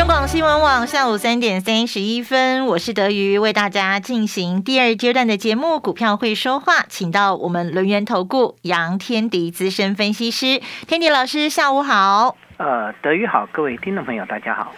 中广新闻网下午三点三十一分，我是德瑜，为大家进行第二阶段的节目《股票会说话》，请到我们轮源投顾杨天迪资深分析师，天迪老师，下午好。呃，德瑜好，各位听众朋友，大家好。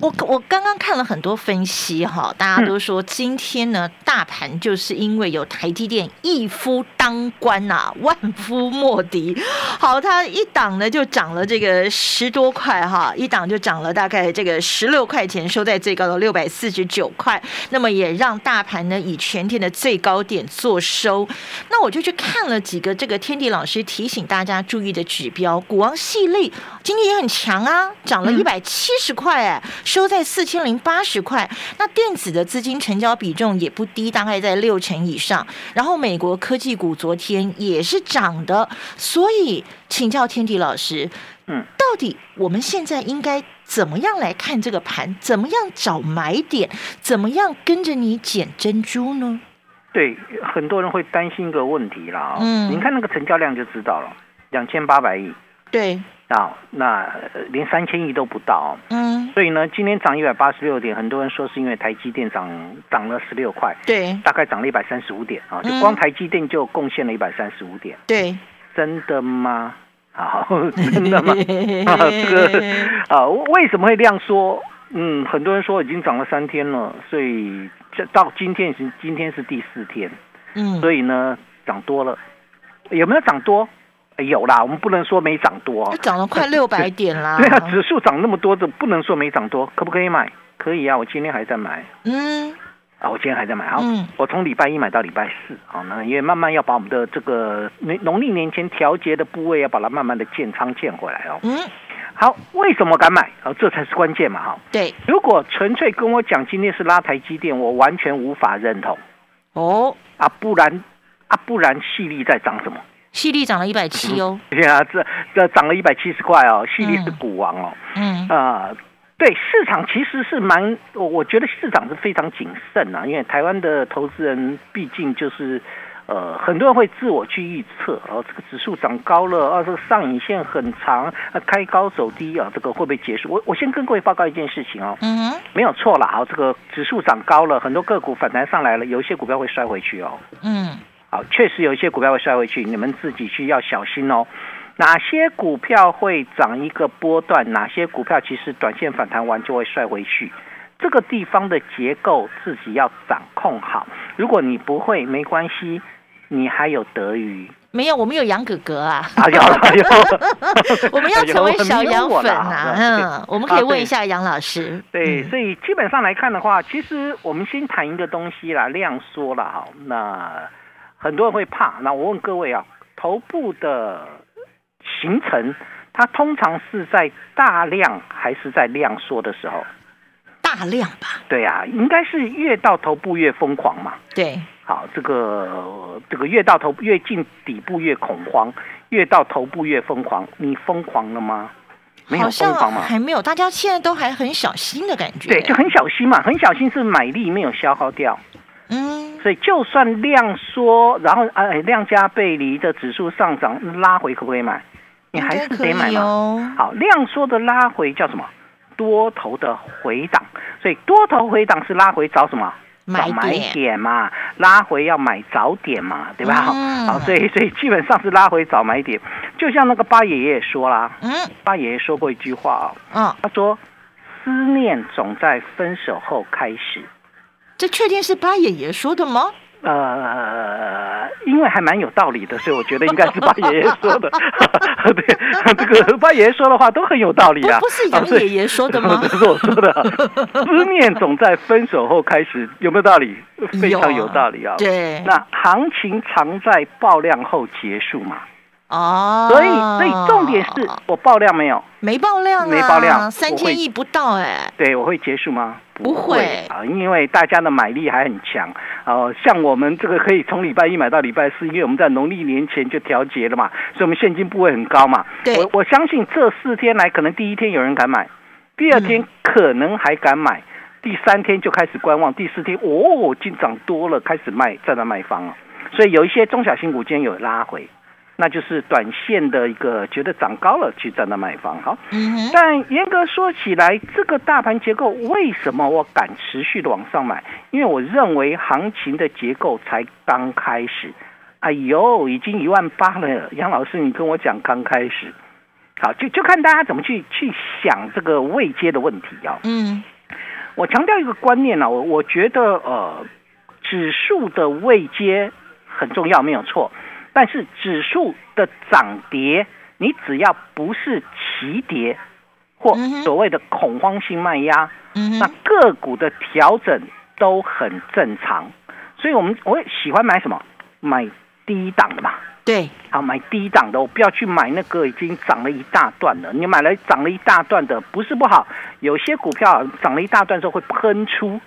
我我刚刚看了很多分析哈，大家都说今天呢，大盘就是因为有台积电一夫当关呐，万夫莫敌。好，它一档呢就涨了这个十多块哈，一档就涨了大概这个十六块钱，收在最高的六百四十九块。那么也让大盘呢以全天的最高点做收。那我就去看了几个这个天地老师提醒大家注意的指标，股王系列今天也很强啊，涨了一百七十块哎。收在四千零八十块，那电子的资金成交比重也不低，大概在六成以上。然后美国科技股昨天也是涨的，所以请教天地老师，嗯，到底我们现在应该怎么样来看这个盘？怎么样找买点？怎么样跟着你捡珍珠呢？对，很多人会担心一个问题啦，嗯，你看那个成交量就知道了，两千八百亿，对。啊，那连三千亿都不到，嗯，所以呢，今天涨一百八十六点，很多人说是因为台积电涨涨了十六块，对，大概涨了一百三十五点啊，就光台积电就贡献了一百三十五点，对，真的吗？好，真的吗？这个啊，为什么会这样说？嗯，很多人说已经涨了三天了，所以这到今天是今天是第四天，嗯，所以呢，涨多了，有没有涨多？有啦，我们不能说没涨多，涨了快 六百点啦。对啊，指数涨那么多，就不能说没涨多，可不可以买？可以啊，我今天还在买。嗯，啊，我今天还在买啊。嗯，我从礼拜一买到礼拜四啊，那因为慢慢要把我们的这个农农历年前调节的部位要把它慢慢的建仓建回来哦。嗯，好，为什么敢买？啊，这才是关键嘛哈。对，如果纯粹跟我讲今天是拉台积电，我完全无法认同。哦，啊，不然啊，不然细粒在涨什么？细粒涨了一百七哦，对啊，这这涨了一百七十块哦，细粒是股王哦，嗯。啊，对，市场其实是蛮，我我觉得市场是非常谨慎啊，因为台湾的投资人毕竟就是，呃，很多人会自我去预测，哦，这个指数涨高了，啊，这个上影线很长，啊，开高走低啊，这个会不会结束？我我先跟各位报告一件事情哦，嗯，没有错了，好，这个指数涨高了，很多个股反弹上来了，有一些股票会摔回去哦，嗯。好，确实有一些股票会摔回去，你们自己去要小心哦。哪些股票会涨一个波段？哪些股票其实短线反弹完就会摔回去？这个地方的结构自己要掌控好。如果你不会，没关系，你还有德语。没有，我们有杨哥哥啊。啊有有，我们要成为小杨粉啊。嗯，我们可以问一下杨老师。对，所以基本上来看的话，其实我们先谈一个东西啦，量缩了哈。那很多人会怕，那我问各位啊，头部的形成，它通常是在大量还是在量缩的时候？大量吧。对啊，应该是越到头部越疯狂嘛。对。好，这个这个越到头越近底部越恐慌，越到头部越疯狂。你疯狂了吗？没有疯狂吗？还没有，大家现在都还很小心的感觉。对，就很小心嘛，很小心是买力没有消耗掉。嗯，所以就算量缩，然后哎量价背离的指数上涨拉回，可不可以买？你还是得买哦？好，量缩的拉回叫什么？多头的回档。所以多头回档是拉回找什么？买买点嘛，拉回要买早点嘛，对吧？好，所以所以基本上是拉回找买点。就像那个八爷爷说啦，嗯，八爷爷说过一句话啊，嗯，他说思念总在分手后开始。这确定是八爷爷说的吗？呃，因为还蛮有道理的，所以我觉得应该是八爷爷说的。对，这个八爷爷说的话都很有道理啊。不是杨爷爷说的吗？这是我说的。思念总在分手后开始，有没有道理？非常有道理啊。对。那行情常在爆量后结束嘛？哦。所以，所以重点是我爆量没有？没爆量，没爆量，三千亿不到哎。对，我会结束吗？不会啊，因为大家的买力还很强。哦，像我们这个可以从礼拜一买到礼拜四，因为我们在农历年前就调节了嘛，所以我们现金部位很高嘛。我我相信这四天来，可能第一天有人敢买，第二天可能还敢买，第三天就开始观望，第四天哦，进涨多了，开始卖，站在卖方了。所以有一些中小型股今天有拉回。那就是短线的一个觉得涨高了去站那买房，好。但严格说起来，这个大盘结构为什么我敢持续的往上买？因为我认为行情的结构才刚开始。哎呦，已经一万八了，杨老师，你跟我讲刚开始，好，就就看大家怎么去去想这个未接的问题啊。嗯，我强调一个观念呢，我我觉得呃，指数的未接很重要，没有错。但是指数的涨跌，你只要不是齐跌或所谓的恐慌性卖压，那个股的调整都很正常。所以，我们我喜欢买什么？买低档的嘛。对，好，买低档的，我不要去买那个已经涨了一大段了。你买了涨了一大段的，不是不好，有些股票涨了一大段之后会喷出。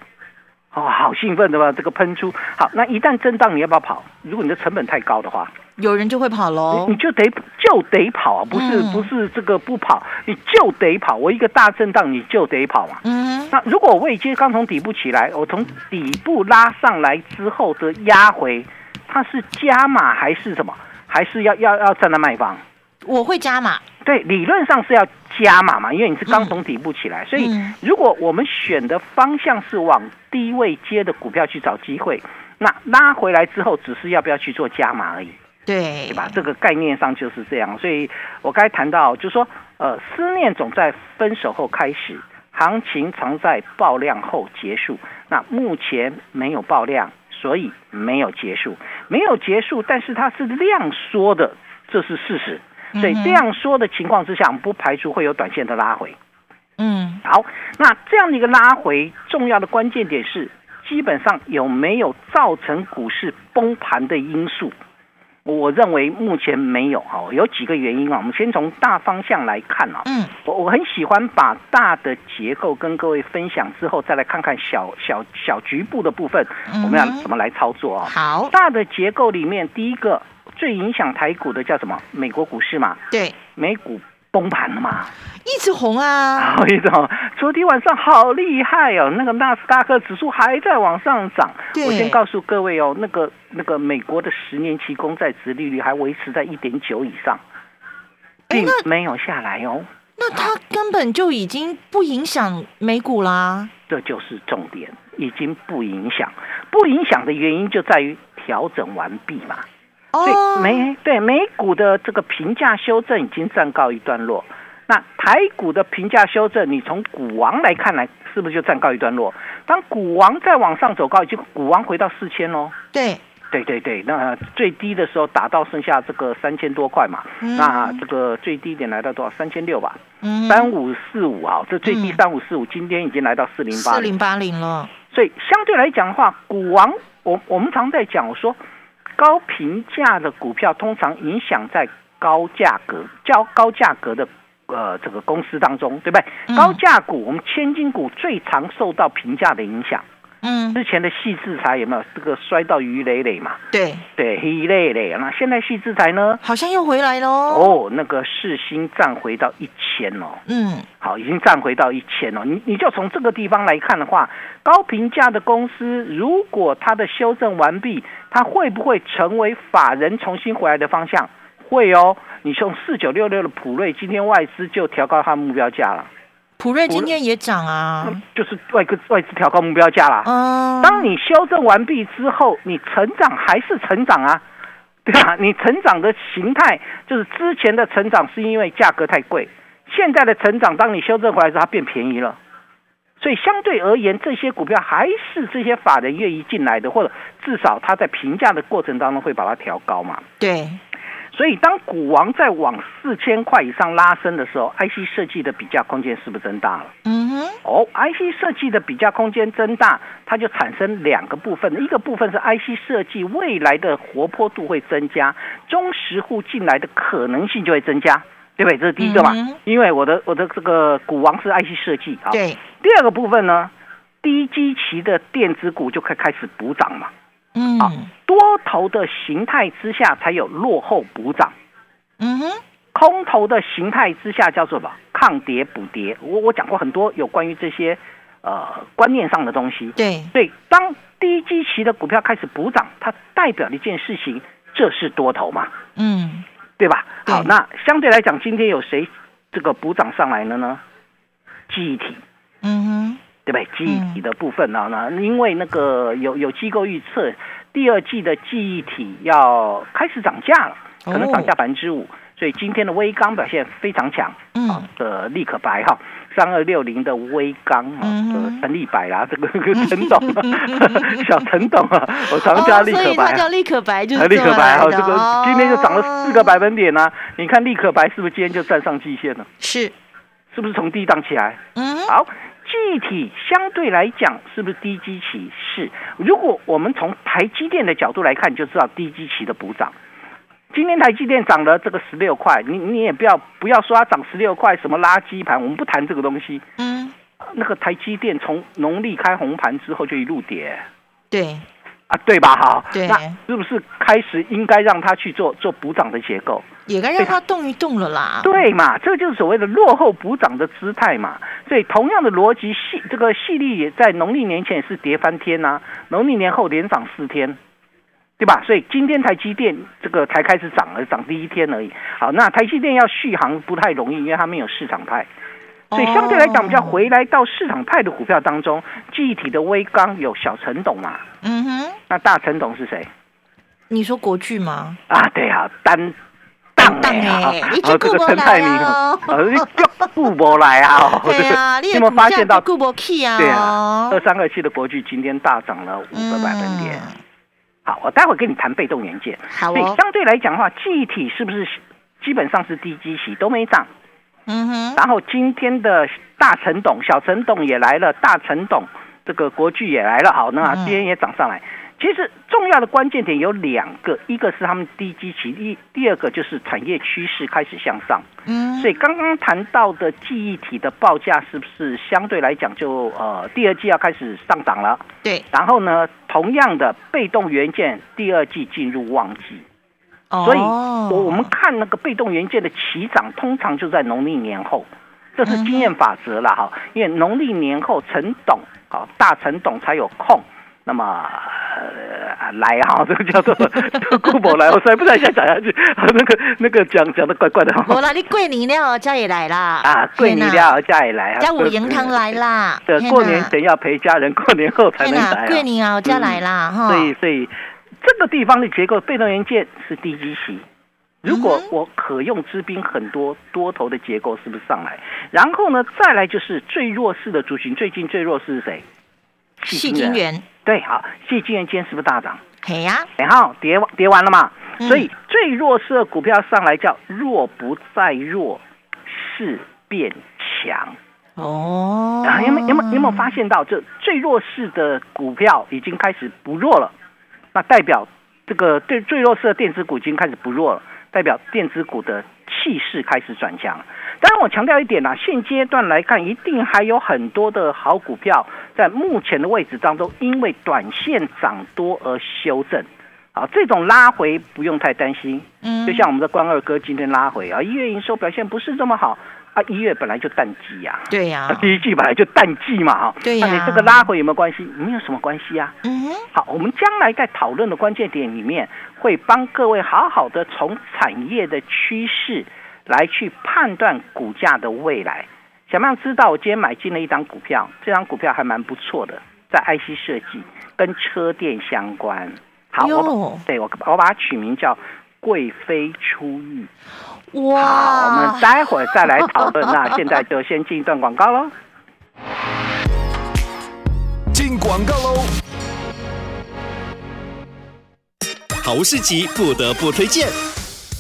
哦，好兴奋对吧？这个喷出好，那一旦震荡，你要不要跑？如果你的成本太高的话，有人就会跑喽。你就得就得跑啊，不是不是这个不跑，你就得跑。我一个大震荡，你就得跑嘛。嗯。那如果我未接刚从底部起来，我从底部拉上来之后的压回，它是加码还是什么？还是要要要站在卖方？我会加码。对，理论上是要加码嘛，因为你是刚从底部起来，所以如果我们选的方向是往低位接的股票去找机会，那拉回来之后，只是要不要去做加码而已，对，对吧？这个概念上就是这样。所以我刚才谈到，就是说，呃，思念总在分手后开始，行情常在爆量后结束。那目前没有爆量，所以没有结束，没有结束，但是它是量缩的，这是事实。所以这样说的情况之下，不排除会有短线的拉回。嗯，好，那这样的一个拉回，重要的关键点是，基本上有没有造成股市崩盘的因素？我认为目前没有哈，有几个原因啊。我们先从大方向来看啊。嗯，我我很喜欢把大的结构跟各位分享之后，再来看看小小小局部的部分，我们要怎么来操作啊？好，大的结构里面，第一个。最影响台股的叫什么？美国股市嘛，对，美股崩盘了嘛，一直红啊，一直红。昨天晚上好厉害哦，那个纳斯达克指数还在往上涨。我先告诉各位哦，那个那个美国的十年期公债值利率还维持在一点九以上，并没有下来哦。那它根本就已经不影响美股啦。这就是重点，已经不影响。不影响的原因就在于调整完毕嘛。所以美对美股的这个评价修正已经暂告一段落，那台股的评价修正，你从股王来看来，是不是就暂告一段落？当股王再往上走高，已经股王回到四千喽。对对对对，那最低的时候打到剩下这个三千多块嘛，那这个最低点来到多少？三千六吧。嗯，三五四五啊，这最低三五四五，今天已经来到四零八四零八零了。所以相对来讲的话，股王，我我们常在讲，我说。高评价的股票通常影响在高价格、较高价格的呃这个公司当中，对不对？高价股，我们千金股最常受到评价的影响。嗯，之前的细制裁有没有这个摔到鱼累累嘛？对对，鱼累累。那现在细制裁呢？好像又回来喽。哦，那个市心站回到一千哦。嗯，好，已经站回到一千哦。你你就从这个地方来看的话，高评价的公司，如果它的修正完毕，它会不会成为法人重新回来的方向？会哦。你从四九六六的普瑞，今天外资就调高它目标价了。普瑞今天也涨啊，就是外资外资调高目标价啦。嗯，当你修正完毕之后，你成长还是成长啊，对吧？你成长的形态就是之前的成长是因为价格太贵，现在的成长，当你修正回来之后，它变便宜了。所以相对而言，这些股票还是这些法人愿意进来的，或者至少他在评价的过程当中会把它调高嘛？对。所以，当股王在往四千块以上拉升的时候，IC 设计的比价空间是不是增大了？嗯哼。哦，IC 设计的比价空间增大，它就产生两个部分，一个部分是 IC 设计未来的活泼度会增加，中实户进来的可能性就会增加，对不对？这是第一个嘛。因为我的我的这个股王是 IC 设计啊。对。第二个部分呢，低基期的电子股就可以开始补涨嘛。嗯，多头的形态之下才有落后补涨。嗯哼，空头的形态之下叫做什么？抗跌补跌。我我讲过很多有关于这些呃观念上的东西。对对，当低基期的股票开始补涨，它代表的一件事情，这是多头嘛？嗯，对吧？好，那相对来讲，今天有谁这个补涨上来了呢？记忆体。嗯哼。对不对？记忆体的部分呢？那因为那个有有机构预测，第二季的记忆体要开始涨价了，可能涨价百分之五，所以今天的微钢表现非常强。嗯，的立可白哈，三二六零的微钢啊，陈立白啦，这个 陈董，小陈董啊，我常叫立可白，叫立可白就是立可白哈，这个今天就涨了四个百分点呢。你看立可白是不是今天就站上季线了？是，是不是从低档起来？嗯，好。具体相对来讲是不是低基期？是。如果我们从台积电的角度来看，就知道低基期的补涨。今天台积电涨了这个十六块，你你也不要不要说它涨十六块什么垃圾盘，我们不谈这个东西。嗯。那个台积电从农历开红盘之后就一路跌。对。啊，对吧？哈。对。那是不是开始应该让它去做做补涨的结构？也该让它动一动了啦。对嘛，这就是所谓的落后补涨的姿态嘛。所以同样的逻辑，细这个细粒也在农历年前也是跌翻天呐，农历年后连涨四天，对吧？所以今天台积电这个才开始涨，而涨第一天而已。好，那台积电要续航不太容易，因为它没有市场派，所以相对来讲，比较回来到市场派的股票当中，记忆体的微钢有小陈董嘛？嗯哼，那大陈董是谁？你说国巨吗？啊，对啊，单。哎，你这顾不来啊！你叫顾不来啊！对啊，你有没有发现到顾不起啊？对啊，二三二七的国巨今天大涨了五个百分点。好，我待会跟你谈被动元件。好哦。相对来讲的话，记忆体是不是基本上是低基期都没涨？嗯哼。然后今天的大陈董、小陈董也来了，大陈董这个国巨也来了。好，那今天也涨上来。其实重要的关键点有两个，一个是他们低基期，一第二个就是产业趋势开始向上。嗯，所以刚刚谈到的记忆体的报价是不是相对来讲就呃第二季要开始上涨了？对。然后呢，同样的被动元件第二季进入旺季，哦，所以我我们看那个被动元件的起涨，通常就在农历年后，这是经验法则了哈。因为农历年后陈董啊大陈董才有空。那么呃来哈，这个叫做顾博来，我实在不太想讲下去。那个那个讲讲的怪怪的。我那里桂林了，家也来啦。啊，桂林了，家也来。家五银堂来啦。对，过年前要陪家人，过年后才能来。桂林啊，家来啦哈。所以所以这个地方的结构，被动元件是低基期。如果我可用之兵很多，多头的结构是不是上来？然后呢，再来就是最弱势的族群，最近最弱势是谁？细金元。对，好，细金元今天是不是大涨？嘿呀，然后跌跌完了嘛，所以最弱势的股票上来叫弱不再弱，势变强。哦，啊，有没有没有没有发现到，这最弱势的股票已经开始不弱了？那代表这个对最弱势的电子股已经开始不弱了，代表电子股的气势开始转强。当然，我强调一点啊，现阶段来看，一定还有很多的好股票在目前的位置当中，因为短线涨多而修正。啊，这种拉回不用太担心。嗯，就像我们的关二哥今天拉回啊，一月营收表现不是这么好啊，一月本来就淡季呀。对呀。第一季本来就淡季嘛，哈。对呀。那你这个拉回有没有关系？没有什么关系啊。嗯。好，我们将来在讨论的关键点里面，会帮各位好好的从产业的趋势。来去判断股价的未来，想不想知道？我今天买进了一张股票，这张股票还蛮不错的，在 IC 设计跟车电相关。好，我对我我把它取名叫贵妃出狱。哇！好，我们待会儿再来讨论。那现在就先进一段广告喽。进广告喽！好市集不得不推荐。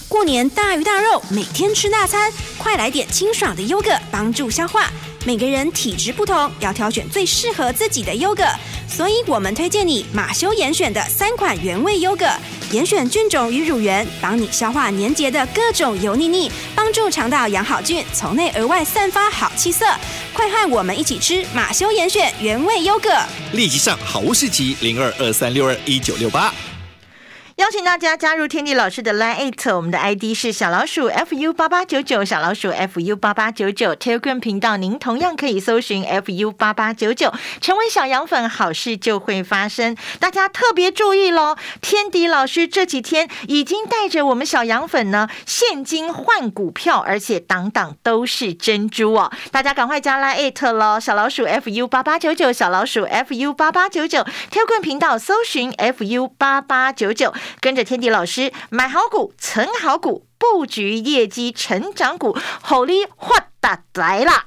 过年大鱼大肉，每天吃大餐，快来点清爽的优格，帮助消化。每个人体质不同，要挑选最适合自己的优格，所以我们推荐你马修严选的三款原味优格，严选菌种与乳源，帮你消化粘结的各种油腻腻，帮助肠道养好菌，从内而外散发好气色。快和我们一起吃马修严选原味优格。立即上好物市集零二二三六二一九六八。邀请大家加入天地老师的 Line at，我们的 ID 是小老鼠 fu 八八九九，小老鼠 fu 八八九九 Telegram 频道，您同样可以搜寻 fu 八八九九，成为小羊粉，好事就会发生。大家特别注意喽，天迪老师这几天已经带着我们小羊粉呢，现金换股票，而且档档都是珍珠哦。大家赶快加 Line Eight 喽，小老鼠 fu 八八九九，小老鼠 fu 八八九九 Telegram 频道搜寻 fu 八八九九。跟着天地老师买好股、存好股、布局业绩成长股，好利发达来啦。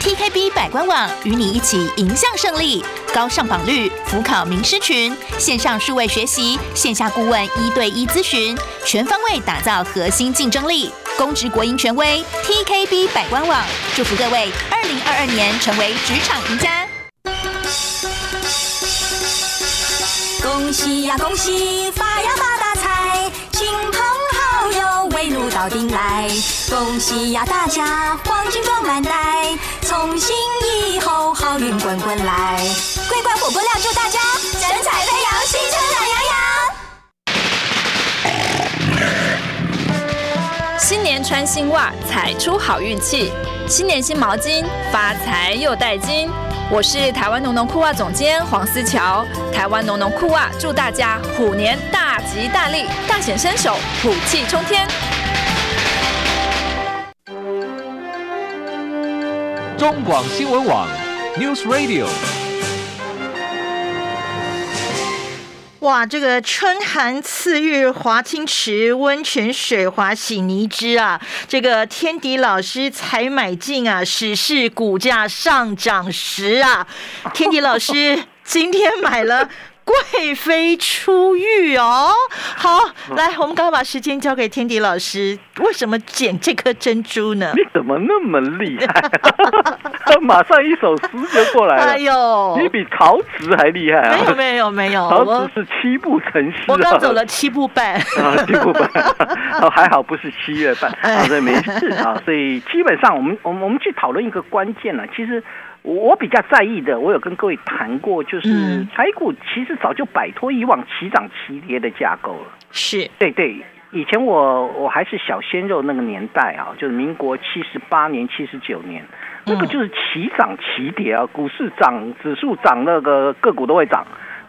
TKB 百官网与你一起迎向胜利，高上榜率，辅考名师群，线上数位学习，线下顾问一对一咨询，全方位打造核心竞争力，公职国营权威。TKB 百官网祝福各位二零二二年成为职场赢家。恭喜呀恭喜，发呀发达，到顶来。恭喜呀大家，黄金装满袋，从今以后好运滚滚来。桂冠火锅料祝大家神采飞扬，新春懒洋洋。新年穿新袜，踩出好运气；新年新毛巾，发财又带金。我是台湾农农裤袜总监黄思乔，台湾农农裤袜祝大家虎年大吉大利，大显身手，虎气冲天。中广新闻网，News Radio。哇，这个春寒赐浴华清池温泉水滑洗泥汁啊，这个天迪老师才买进啊，史是股价上涨时啊，天迪老师今天买了。贵妃出狱哦，好，来，我们刚刚把时间交给天迪老师，为什么捡这颗珍珠呢？你怎么那么厉害？马上一首诗就过来了。哎呦，你比曹植还厉害啊！没有没有没有，曹植是七步成诗，我刚走了七步半啊，七步半，哦，还好不是七月半，好的没事啊。所以基本上，我们我们我们去讨论一个关键呢，其实。我比较在意的，我有跟各位谈过，就是台股其实早就摆脱以往齐涨齐跌的架构了。是对对，以前我我还是小鲜肉那个年代啊，就是民国七十八年、七十九年，那个就是齐涨齐跌啊，股市涨，指数涨，那个个股都会涨。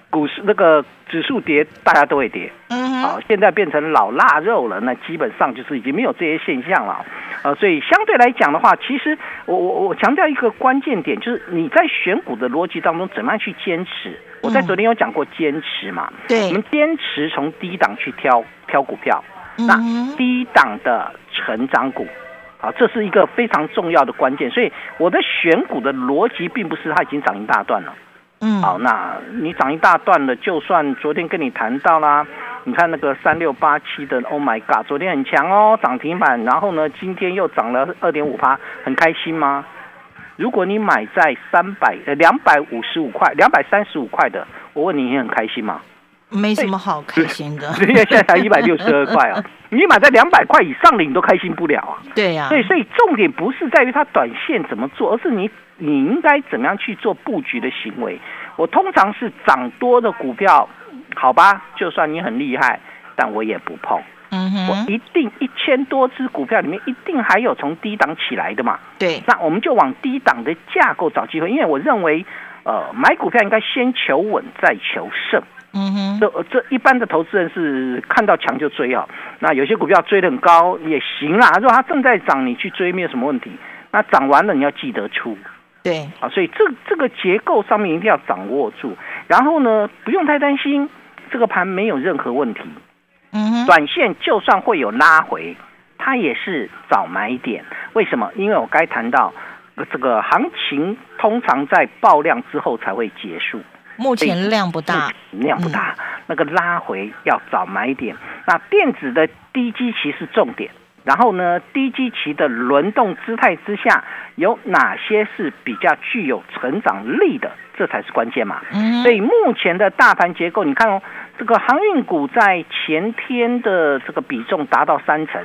股市那个指数跌，大家都会跌。嗯，好，现在变成老腊肉了，那基本上就是已经没有这些现象了。呃，所以相对来讲的话，其实我我我强调一个关键点，就是你在选股的逻辑当中，怎么样去坚持？我在昨天有讲过坚持嘛。对，我们坚持从低档去挑挑股票，那低档的成长股，好，这是一个非常重要的关键。所以我的选股的逻辑，并不是它已经涨一大段了。嗯，好，那你涨一大段了，就算昨天跟你谈到啦，你看那个三六八七的，Oh my God，昨天很强哦，涨停板，然后呢，今天又涨了二点五趴，很开心吗？如果你买在三百呃两百五十五块、两百三十五块的，我问你，你很开心吗？没什么好开心的，因为 现在才一百六十二块啊，你买在两百块以上的，你都开心不了啊。对呀，对，所以重点不是在于它短线怎么做，而是你。你应该怎么样去做布局的行为？我通常是涨多的股票，好吧，就算你很厉害，但我也不碰。嗯哼，我一定一千多只股票里面，一定还有从低档起来的嘛。对，那我们就往低档的架构找机会，因为我认为，呃，买股票应该先求稳再求胜。嗯哼，这这一般的投资人是看到强就追啊。那有些股票追得很高也行啦，如果它正在涨，你去追没有什么问题。那涨完了你要记得出。对啊，所以这这个结构上面一定要掌握住，然后呢，不用太担心这个盘没有任何问题。嗯哼，短线就算会有拉回，它它也是早买点。为什么？因为我该谈到这个行情通常在爆量之后才会结束。目前量不大，量不大，那个拉回要早买点。那电子的低基期是重点，然后呢，低基期的轮动姿态之下，有哪些是比较具有成长力的？这才是关键嘛。所以目前的大盘结构，你看哦，这个航运股在前天的这个比重达到三成，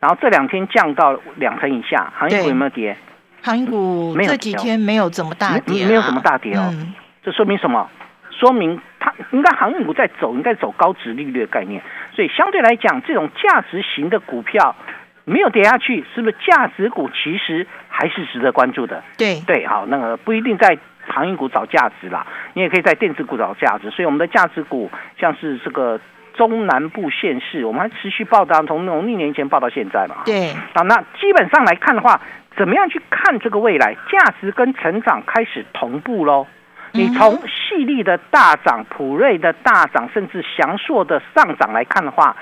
然后这两天降到两成以下，航运股有没有跌？航运股这几天没有怎么大跌，没有怎么大跌哦。这说明什么？说明它应该航运股在走，应该走高值利率的概念。所以相对来讲，这种价值型的股票没有跌下去，是不是价值股其实还是值得关注的？对对，好，那个不一定在航运股找价值啦，你也可以在电子股找价值。所以我们的价值股像是这个中南部县市，我们还持续报道，从农历年前报到现在嘛。对啊，那基本上来看的话，怎么样去看这个未来？价值跟成长开始同步喽。你从细粒的大涨、普瑞的大涨，甚至翔硕的上涨来看的话，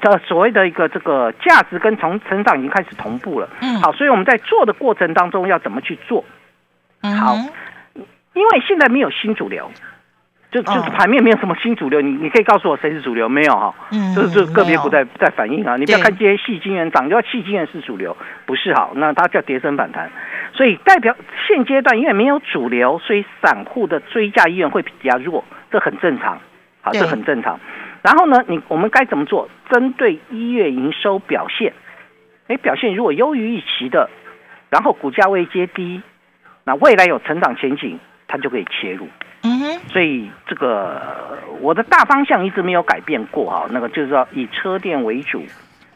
的所谓的一个这个价值跟从成长已经开始同步了。嗯，好，所以我们在做的过程当中要怎么去做？好，因为现在没有新主流。就就是盘面没有什么新主流，你你可以告诉我谁是主流没有哈？嗯，就是个别股在在反应啊。你不要看这些细金元涨，就要细金元是主流，不是好，那它叫跌升反弹。所以代表现阶段因为没有主流，所以散户的追价意愿会比较弱，这很正常，好，这很正常。然后呢，你我们该怎么做？针对一月营收表现，哎，表现如果优于预期的，然后股价位阶低，那未来有成长前景，它就可以切入。嗯哼，所以这个我的大方向一直没有改变过哈，那个就是说以车电为主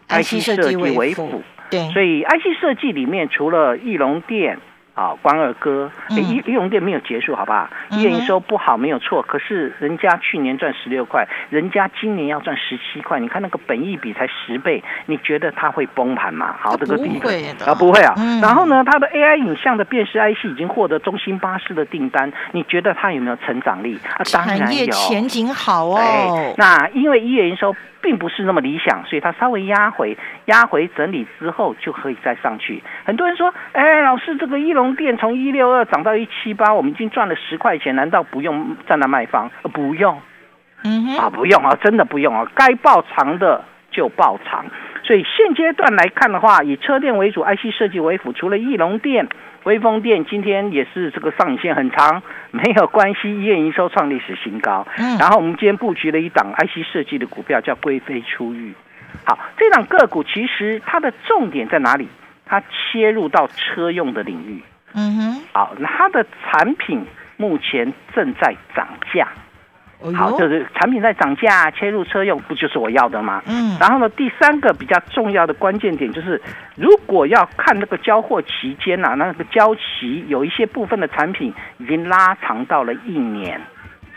，IC 设计为辅，对，所以 IC 设计里面除了翼龙电。啊，关二哥，一利用店没有结束，好不好？业营收不好没有错，可是人家去年赚十六块，人家今年要赚十七块，你看那个本益比才十倍，你觉得它会崩盘吗？好，这个第一个啊，不会啊。然后呢，它的 AI 影像的辨识 IC 已经获得中兴巴士的订单，你觉得它有没有成长力？啊，产业前景好哦。那因为一月营收。并不是那么理想，所以它稍微压回、压回整理之后就可以再上去。很多人说：“哎，老师，这个一龙店从一六二涨到一七八，我们已经赚了十块钱，难道不用在那卖方？不用，嗯啊，不用啊，真的不用啊，该爆长的就爆长。所以现阶段来看的话，以车电为主，IC 设计为辅，除了翼龙电。微风电今天也是这个上影线很长，没有关系，一月营收创历史新高。嗯，然后我们今天布局了一档 IC 设计的股票，叫贵妃出狱。好，这档个股其实它的重点在哪里？它切入到车用的领域。嗯哼，好，那它的产品目前正在涨价。好，就是产品在涨价，切入车用，不就是我要的吗？嗯。然后呢，第三个比较重要的关键点就是，如果要看那个交货期间呐，那个交期有一些部分的产品已经拉长到了一年，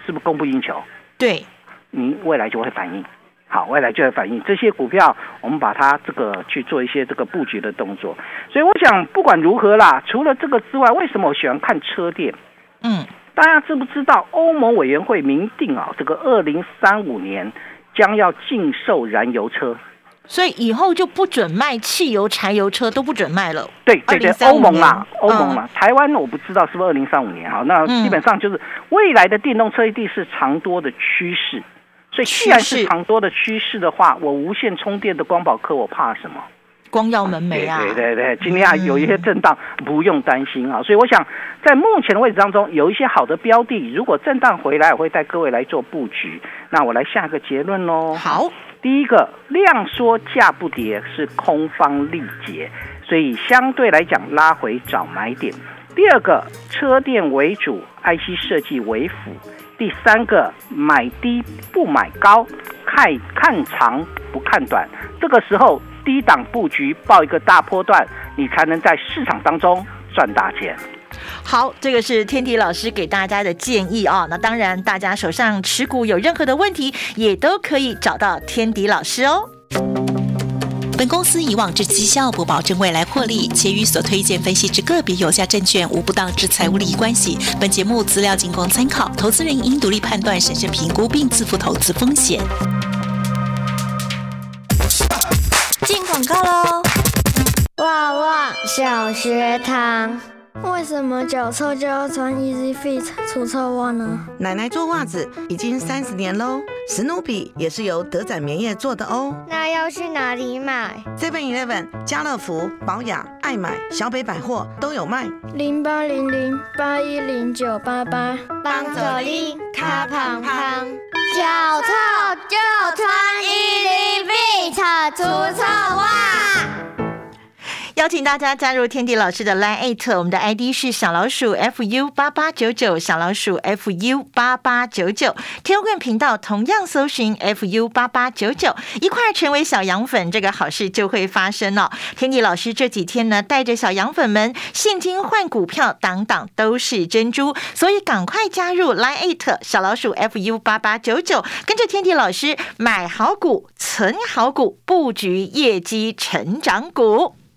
是不是供不应求？对，你未来就会反应。好，未来就会反应。这些股票，我们把它这个去做一些这个布局的动作。所以我想，不管如何啦，除了这个之外，为什么我喜欢看车店？嗯。大家知不知道欧盟委员会明定啊，这个二零三五年将要禁售燃油车，所以以后就不准卖汽油、柴油车都不准卖了。对对对，欧盟啦，欧盟啦，台湾我不知道是不是二零三五年哈，那基本上就是未来的电动车一定是长多的趋势。所以既然是长多的趋势的话，我无线充电的光宝科我怕什么？光耀门楣啊，对对对，今天啊有一些震荡，不用担心啊。所以我想，在目前的位置当中，有一些好的标的，如果震荡回来，我会带各位来做布局。那我来下个结论喽。好，第一个量缩价不跌是空方力竭，所以相对来讲拉回找买点。第二个车电为主，IC 设计为辅。第三个买低不买高，看看长不看短。这个时候。低档布局，报一个大波段，你才能在市场当中赚大钱。好，这个是天迪老师给大家的建议啊。那当然，大家手上持股有任何的问题，也都可以找到天迪老师哦。本公司以往之绩效不保证未来获利，且与所推荐分析之个别有价证券无不当之财务利益关系。本节目资料仅供参考，投资人应独立判断、审慎评估并自负投资风险。广告喽。小学堂。为什么脚臭就要穿 Easy Fit 除臭袜呢？奶奶做袜子已经三十年喽，史努比也是由德展棉业做的哦。那要去哪里买？Seven Eleven、家乐福、宝雅、爱买、小北百货都有卖。零八零零八一零九八八，帮助你卡胖胖。脚臭就穿 Elevit 除臭袜。邀请大家加入天地老师的 Line at，我们的 ID 是小老鼠 fu 八八九九，小老鼠 fu 八八九九。天棍频道同样搜寻 fu 八八九九，一块成为小羊粉，这个好事就会发生哦。天地老师这几天呢，带着小羊粉们现金换股票，档档都是珍珠，所以赶快加入 Line at 小老鼠 fu 八八九九，跟着天地老师买好股、存好股、布局业绩成长股。